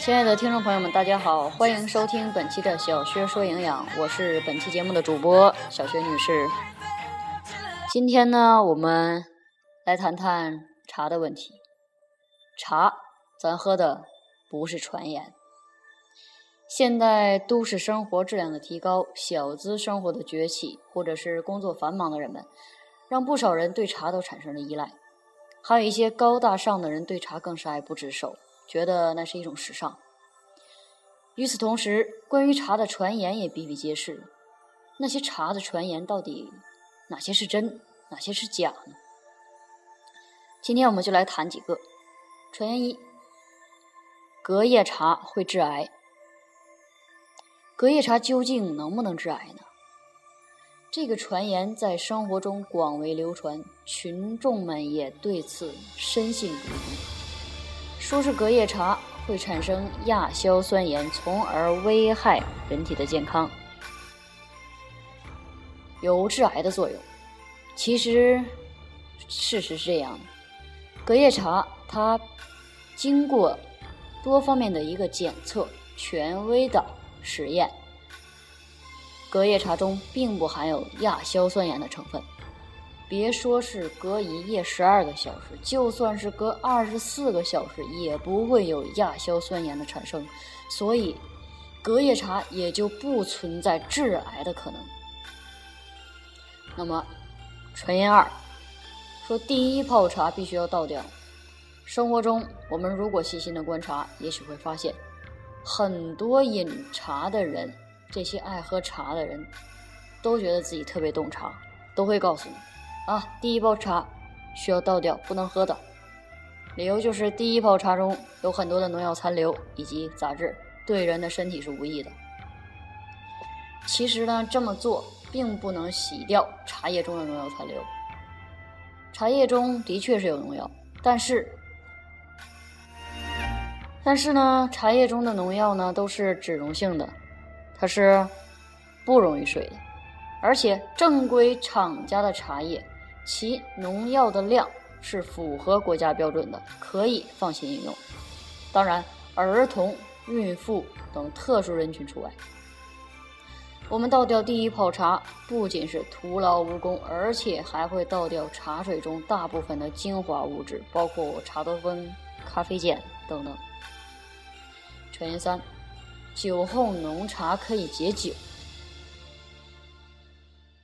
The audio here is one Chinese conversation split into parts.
亲爱的听众朋友们，大家好，欢迎收听本期的小薛说营养，我是本期节目的主播小薛女士。今天呢，我们来谈谈茶的问题。茶，咱喝的不是传言。现代都市生活质量的提高，小资生活的崛起，或者是工作繁忙的人们，让不少人对茶都产生了依赖。还有一些高大上的人对茶更是爱不释手，觉得那是一种时尚。与此同时，关于茶的传言也比比皆是。那些茶的传言到底哪些是真，哪些是假呢？今天我们就来谈几个。传言一：隔夜茶会致癌。隔夜茶究竟能不能致癌呢？这个传言在生活中广为流传，群众们也对此深信不疑。说是隔夜茶会产生亚硝酸盐，从而危害人体的健康，有致癌的作用。其实，事实是这样的：隔夜茶它经过多方面的一个检测、权威的实验，隔夜茶中并不含有亚硝酸盐的成分。别说是隔一夜十二个小时，就算是隔二十四个小时，也不会有亚硝酸盐的产生，所以隔夜茶也就不存在致癌的可能。那么，传言二说第一泡茶必须要倒掉。生活中，我们如果细心的观察，也许会发现，很多饮茶的人，这些爱喝茶的人，都觉得自己特别懂茶，都会告诉你。啊，第一泡茶需要倒掉，不能喝的。理由就是第一泡茶中有很多的农药残留以及杂质，对人的身体是无益的。其实呢，这么做并不能洗掉茶叶中的农药残留。茶叶中的确是有农药，但是，但是呢，茶叶中的农药呢都是脂溶性的，它是不溶于水的，而且正规厂家的茶叶。其农药的量是符合国家标准的，可以放心饮用。当然，儿童、孕妇等特殊人群除外。我们倒掉第一泡茶，不仅是徒劳无功，而且还会倒掉茶水中大部分的精华物质，包括茶多酚、咖啡碱等等。传言三：酒后浓茶可以解酒。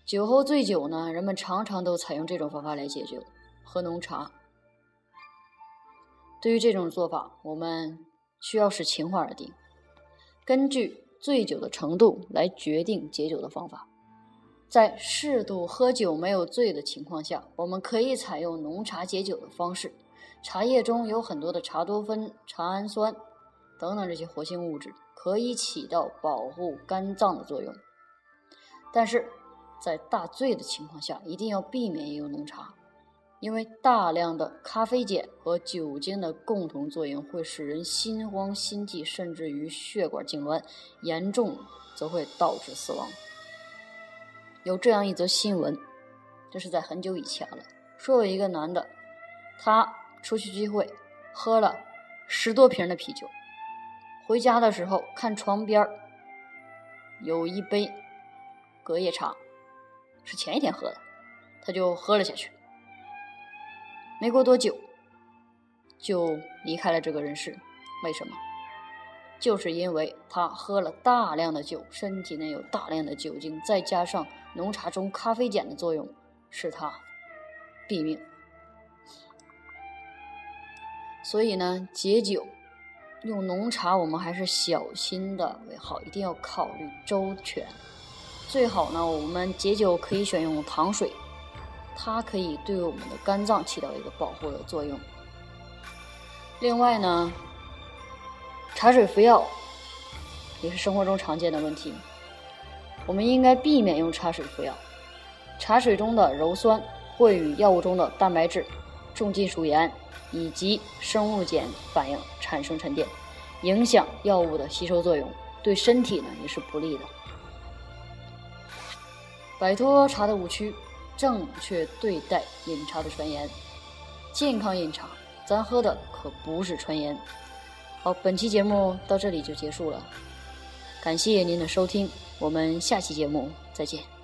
酒后醉酒呢，人们常常都采用这种方法来解酒，喝浓茶。对于这种做法，我们需要视情况而定，根据醉酒的程度来决定解酒的方法。在适度喝酒没有醉的情况下，我们可以采用浓茶解酒的方式。茶叶中有很多的茶多酚、茶氨酸等等这些活性物质，可以起到保护肝脏的作用。但是，在大醉的情况下，一定要避免饮用浓茶，因为大量的咖啡碱和酒精的共同作用会使人心慌、心悸，甚至于血管痉挛，严重则会导致死亡。有这样一则新闻，这是在很久以前了，说有一个男的，他出去聚会，喝了十多瓶的啤酒，回家的时候看床边有一杯隔夜茶。是前一天喝的，他就喝了下去。没过多久，就离开了这个人世。为什么？就是因为他喝了大量的酒，身体内有大量的酒精，再加上浓茶中咖啡碱的作用，使他毙命。所以呢，解酒用浓茶，我们还是小心的为好，一定要考虑周全。最好呢，我们解酒可以选用糖水，它可以对我们的肝脏起到一个保护的作用。另外呢，茶水服药也是生活中常见的问题。我们应该避免用茶水服药。茶水中的鞣酸会与药物中的蛋白质、重金属盐以及生物碱反应，产生沉淀，影响药物的吸收作用，对身体呢也是不利的。摆脱茶的误区，正确对待饮茶的传言。健康饮茶，咱喝的可不是传言。好，本期节目到这里就结束了，感谢您的收听，我们下期节目再见。